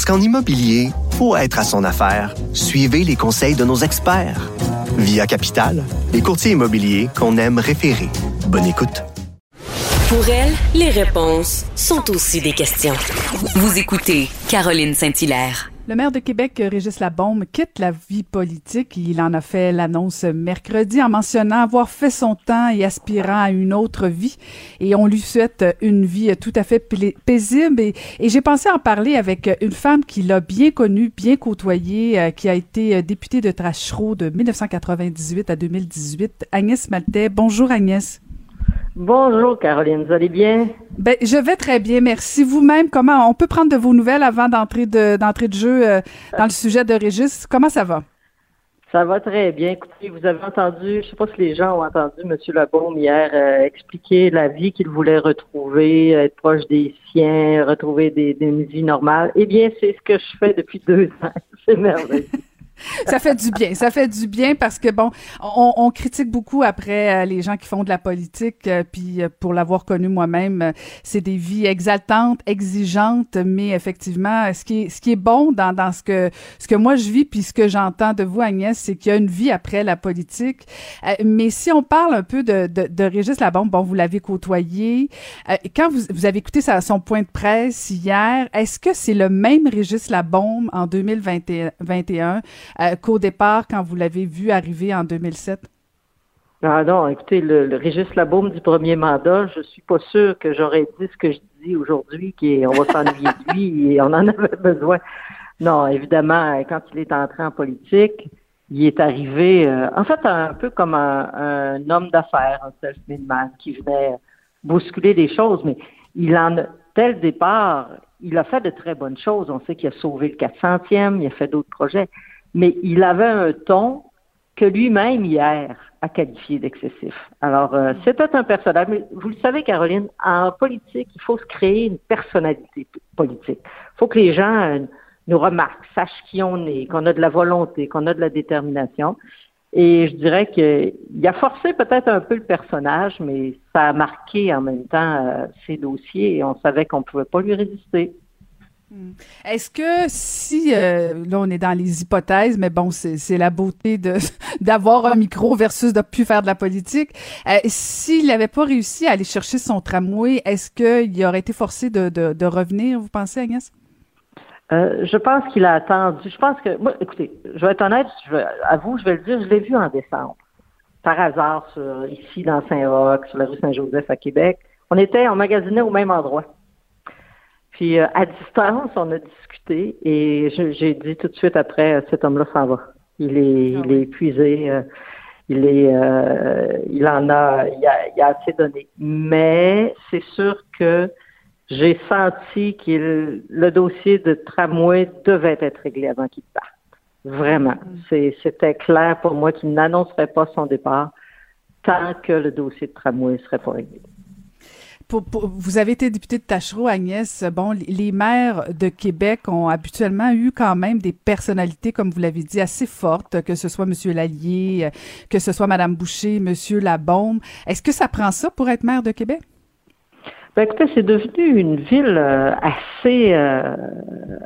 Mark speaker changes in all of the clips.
Speaker 1: Parce qu'en immobilier, pour être à son affaire, suivez les conseils de nos experts. Via Capital, les courtiers immobiliers qu'on aime référer. Bonne écoute.
Speaker 2: Pour elle, les réponses sont aussi des questions. Vous écoutez Caroline Saint-Hilaire.
Speaker 3: Le maire de Québec, Régis Labaume, quitte la vie politique. Il en a fait l'annonce mercredi en mentionnant avoir fait son temps et aspirant à une autre vie. Et on lui souhaite une vie tout à fait paisible. Et, j'ai pensé en parler avec une femme qui l'a bien connue, bien côtoyée, euh, qui a été députée de Tachereau de 1998 à 2018, Agnès Maltais. Bonjour Agnès.
Speaker 4: Bonjour Caroline, vous allez bien?
Speaker 3: Ben, je vais très bien, merci. Vous-même, comment on peut prendre de vos nouvelles avant d'entrer de d'entrée de jeu euh, dans le sujet de Régis? Comment ça va?
Speaker 4: Ça va très bien. Écoutez, vous avez entendu, je ne sais pas si les gens ont entendu M. Labaume hier euh, expliquer la vie qu'il voulait retrouver, être proche des siens, retrouver des, des, une vie normale. Eh bien, c'est ce que je fais depuis deux ans. C'est merveilleux
Speaker 3: ça fait du bien. Ça fait du bien parce que bon, on, on critique beaucoup après euh, les gens qui font de la politique, euh, puis euh, pour l'avoir connu moi-même, c'est des vies exaltantes, exigeantes, mais effectivement, ce qui est, ce qui est bon dans, dans ce que ce que moi je vis puis ce que j'entends de vous Agnès, c'est qu'il y a une vie après la politique. mais si on parle un peu de de, de Régis Labombe, bon, vous l'avez côtoyé. quand vous, vous avez écouté son point de presse hier, est-ce que c'est le même Régis Labombe en 2021? Euh, qu'au départ quand vous l'avez vu arriver en 2007?
Speaker 4: Ah non, écoutez, le, le Régis Labaume du premier mandat, je suis pas sûr que j'aurais dit ce que je dis aujourd'hui, qu'on va s'ennuyer de lui et on en avait besoin. Non, évidemment, quand il est entré en politique, il est arrivé, euh, en fait, un peu comme un, homme d'affaires, un self-made qui venait bousculer des choses, mais il en a, tel départ, il a fait de très bonnes choses. On sait qu'il a sauvé le 400e, il a fait d'autres projets mais il avait un ton que lui-même hier a qualifié d'excessif. Alors, euh, c'était un personnage. Mais vous le savez, Caroline, en politique, il faut se créer une personnalité politique. Il faut que les gens euh, nous remarquent, sachent qui on est, qu'on a de la volonté, qu'on a de la détermination. Et je dirais qu'il a forcé peut-être un peu le personnage, mais ça a marqué en même temps euh, ses dossiers et on savait qu'on ne pouvait pas lui résister.
Speaker 3: Hmm. Est-ce que si, euh, là on est dans les hypothèses, mais bon, c'est la beauté d'avoir un micro versus de plus faire de la politique, euh, s'il n'avait pas réussi à aller chercher son tramway, est-ce qu'il aurait été forcé de, de, revenir, vous pensez, Agnès?
Speaker 4: Euh, je pense qu'il a attendu. Je pense que, moi, écoutez, je vais être honnête, je à vous, je vais le dire, je l'ai vu en décembre, par hasard, ici dans Saint-Roch, sur la rue Saint-Joseph à Québec. On était, on magasinait au même endroit. Puis euh, à distance, on a discuté et j'ai dit tout de suite après, euh, cet homme-là s'en va. Il est, ah il est épuisé, euh, il est, il en a, il a, il a assez donné. Mais c'est sûr que j'ai senti que le dossier de tramway devait être réglé avant qu'il parte. Vraiment. Mm. C'était clair pour moi qu'il n'annoncerait pas son départ tant que le dossier de tramway ne serait pas réglé
Speaker 3: vous avez été député de Tachereau, Agnès. Bon, les maires de Québec ont habituellement eu quand même des personnalités, comme vous l'avez dit, assez fortes, que ce soit M. Lallier, que ce soit Mme Boucher, M. Labaume. Est-ce que ça prend ça pour être maire de Québec?
Speaker 4: Ben, écoutez, c'est devenu une ville euh, assez, euh,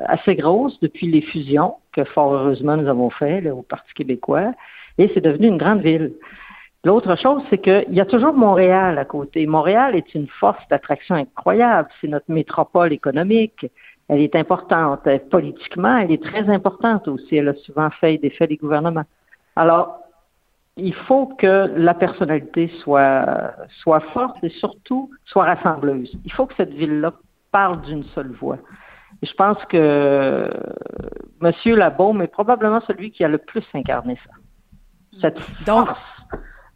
Speaker 4: assez grosse depuis les fusions que fort heureusement nous avons fait au Parti québécois. Et c'est devenu une grande ville. L'autre chose, c'est qu'il y a toujours Montréal à côté. Montréal est une force d'attraction incroyable. C'est notre métropole économique. Elle est importante. Politiquement, elle est très importante aussi. Elle a souvent fait des faits des gouvernements. Alors, il faut que la personnalité soit, soit forte et surtout soit rassembleuse. Il faut que cette ville-là parle d'une seule voix. Et je pense que M. Labaume est probablement celui qui a le plus incarné ça. Cette force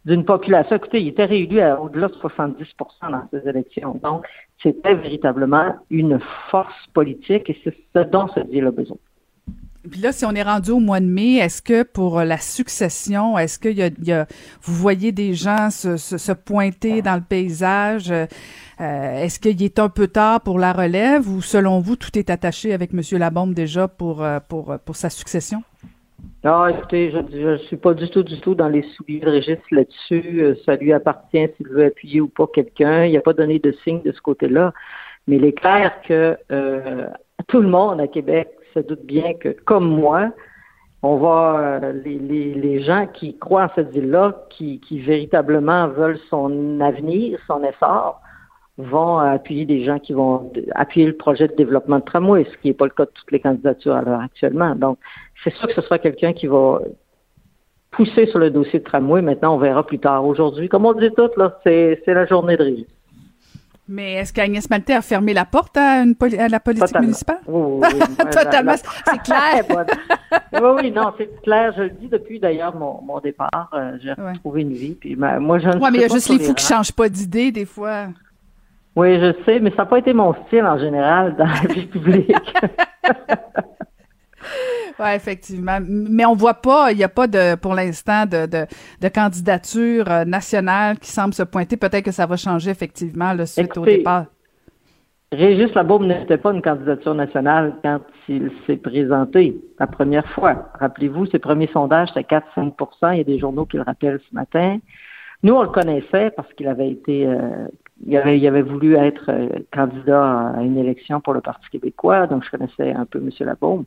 Speaker 4: d'une population. Écoutez, il était réélu à au-delà de 70% dans ces élections. Donc, c'était véritablement une force politique et c'est ce dont ce ville a besoin.
Speaker 3: Puis là, si on est rendu au mois de mai, est-ce que pour la succession, est-ce qu'il y, y a, vous voyez des gens se, se, se pointer dans le paysage? Euh, est-ce qu'il est un peu tard pour la relève ou selon vous, tout est attaché avec M. Labombe déjà pour, euh, pour, pour sa succession?
Speaker 4: Non, écoutez, je ne suis pas du tout, du tout dans les souliers de registre là-dessus. Euh, ça lui appartient s'il veut appuyer ou pas quelqu'un. Il n'a pas donné de signe de ce côté-là. Mais il est clair que euh, tout le monde à Québec se doute bien que, comme moi, on va euh, les, les, les, gens qui croient en cette ville-là, qui, qui véritablement veulent son avenir, son essor, vont appuyer des gens qui vont appuyer le projet de développement de tramway, ce qui n'est pas le cas de toutes les candidatures à l'heure actuellement. Donc, c'est sûr que ce sera quelqu'un qui va pousser sur le dossier de tramway. Maintenant, on verra plus tard. Aujourd'hui, comme on dit tout, là, c'est, la journée de régime.
Speaker 3: Mais est-ce qu'Agnès Maltais a fermé la porte à, une à la politique
Speaker 4: Totalement.
Speaker 3: municipale?
Speaker 4: Oui, oui, oui.
Speaker 3: Totalement, c'est clair.
Speaker 4: oui, oui, non, c'est clair. Je le dis depuis d'ailleurs mon, mon départ. Euh, j'ai ouais. retrouvé une vie. Puis, moi, je ne
Speaker 3: ouais, mais il y a juste les fous qui changent pas d'idée des fois.
Speaker 4: Oui, je sais, mais ça n'a pas été mon style en général dans la vie publique.
Speaker 3: Oui, effectivement. Mais on voit pas, il n'y a pas de, pour l'instant, de, de, de, candidature euh, nationale qui semble se pointer. Peut-être que ça va changer effectivement le suite
Speaker 4: Écoutez,
Speaker 3: au départ.
Speaker 4: Régis Labaume n'était pas une candidature nationale quand il s'est présenté la première fois. Rappelez-vous, ses premiers sondages, c'était 4-5% Il y a des journaux qui le rappellent ce matin. Nous, on le connaissait parce qu'il avait été, euh, il, avait, voulu être euh, candidat à une élection pour le Parti québécois, donc je connaissais un peu M. Labaume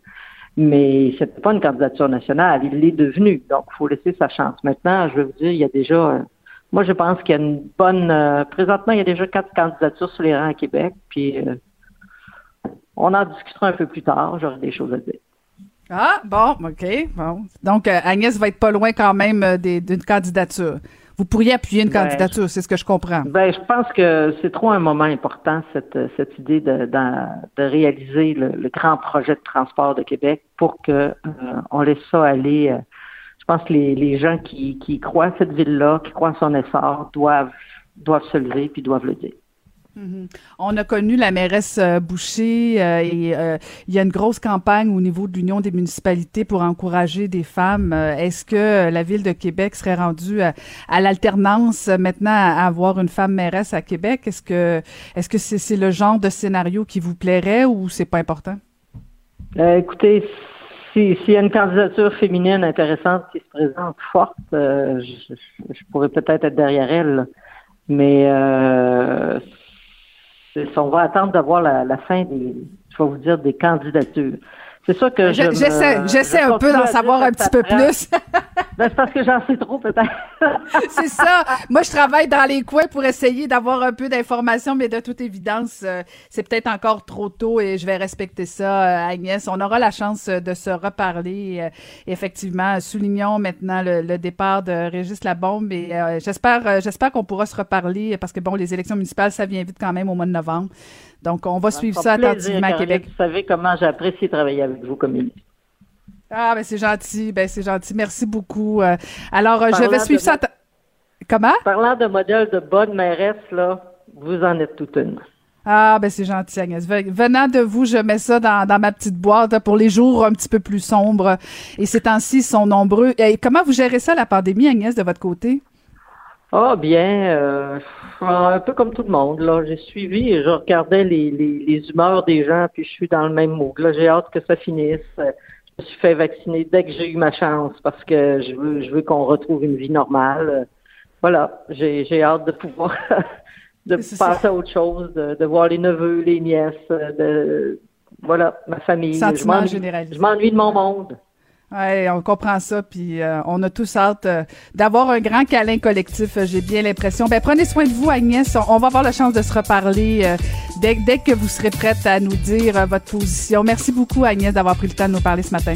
Speaker 4: mais c'était pas une candidature nationale. Il l'est devenu. Donc, il faut laisser sa chance. Maintenant, je vais vous dire, il y a déjà, euh, moi, je pense qu'il y a une bonne, euh, présentement, il y a déjà quatre candidatures sur les rangs à Québec, puis on en discutera un peu plus tard. J'aurai des choses à dire.
Speaker 3: Ah, bon, OK. Bon. Donc, Agnès va être pas loin quand même d'une candidature. Vous pourriez appuyer une
Speaker 4: Ben,
Speaker 3: candidature, c'est ce que je comprends.
Speaker 4: Ben, je pense que c'est trop un moment important, cette, cette idée de, de, de réaliser le, le, grand projet de transport de Québec pour que euh, on laisse ça aller. euh, je pense que les, les gens qui, qui croient à cette ville-là, qui croient en son essor, doivent, doivent se lever puis doivent le dire.
Speaker 3: Mhm. On a connu la mairesse euh, Boucher euh, et euh, il y a une grosse campagne au niveau de l'Union des municipalités pour encourager des femmes. Est-ce que la ville de Québec serait rendue à, l'alternance maintenant à avoir une femme mairesse à Québec? Est-ce que c'est le genre de scénario qui vous plairait ou c'est pas important?
Speaker 4: Écoutez, s'il si y a une candidature féminine intéressante qui se présente forte, je, pourrais peut-être être derrière elle. Là. Mais on va attendre d'avoir la, la, fin des, je vais vous dire, des candidatures. C'est sûr que je.
Speaker 3: J'essaie, j'essaie un peu d'en savoir un petit peu plus.
Speaker 4: ben, c'est parce que j'en sais trop, peut-être.
Speaker 3: c'est ça. Moi, je travaille dans les coins pour essayer d'avoir un peu d'informations, mais de toute évidence, euh, c'est peut-être encore trop tôt et je vais respecter ça, euh, Agnès. On aura la chance de se reparler. Euh, effectivement, soulignons maintenant le, le, départ de Régis Labombe et euh, j'espère, j'espère qu'on pourra se reparler parce que bon, les élections municipales, ça vient vite quand même au mois de novembre. Donc, on va
Speaker 4: ça
Speaker 3: suivre ça attentivement à Québec.
Speaker 4: Vous savez comment j'ai apprécié travailler avec vous comme ministre.
Speaker 3: Ah, ben c'est gentil, ben c'est gentil. Merci beaucoup. Euh, alors, Parlant je vais suivre ça. Comment?
Speaker 4: Parlant de modèle de bonne mairesse, là, vous en êtes toute une.
Speaker 3: Ah, ben c'est gentil, Agnès. Venant de vous, je mets ça dans, dans ma petite boîte pour les jours un petit peu plus sombres. Et ces temps-ci sont nombreux. Et comment vous gérez ça, la pandémie, Agnès, de votre côté?
Speaker 4: Ah, bien, euh, un peu comme tout le monde. Là, j'ai suivi et je regardais les, les, les, humeurs des gens, puis je suis dans le même mood. Là, j'ai hâte que ça finisse. Je me suis fait vacciner dès que j'ai eu ma chance parce que je veux, je veux qu'on retrouve une vie normale. Voilà, j'ai, j'ai hâte de pouvoir de passer à autre chose, de, de, voir les neveux, les nièces, de voilà, ma famille.
Speaker 3: Sentiment généralisé.
Speaker 4: Je m'ennuie de mon monde.
Speaker 3: On comprend ça, puis euh, on a tous hâte euh, d'avoir un grand câlin collectif, euh, j'ai bien l'impression. Ben prenez soin de vous, Agnès. On, va avoir la chance de se reparler dès, dès que vous serez prête à nous dire votre position. Merci beaucoup, Agnès, d'avoir pris le temps de nous parler ce matin.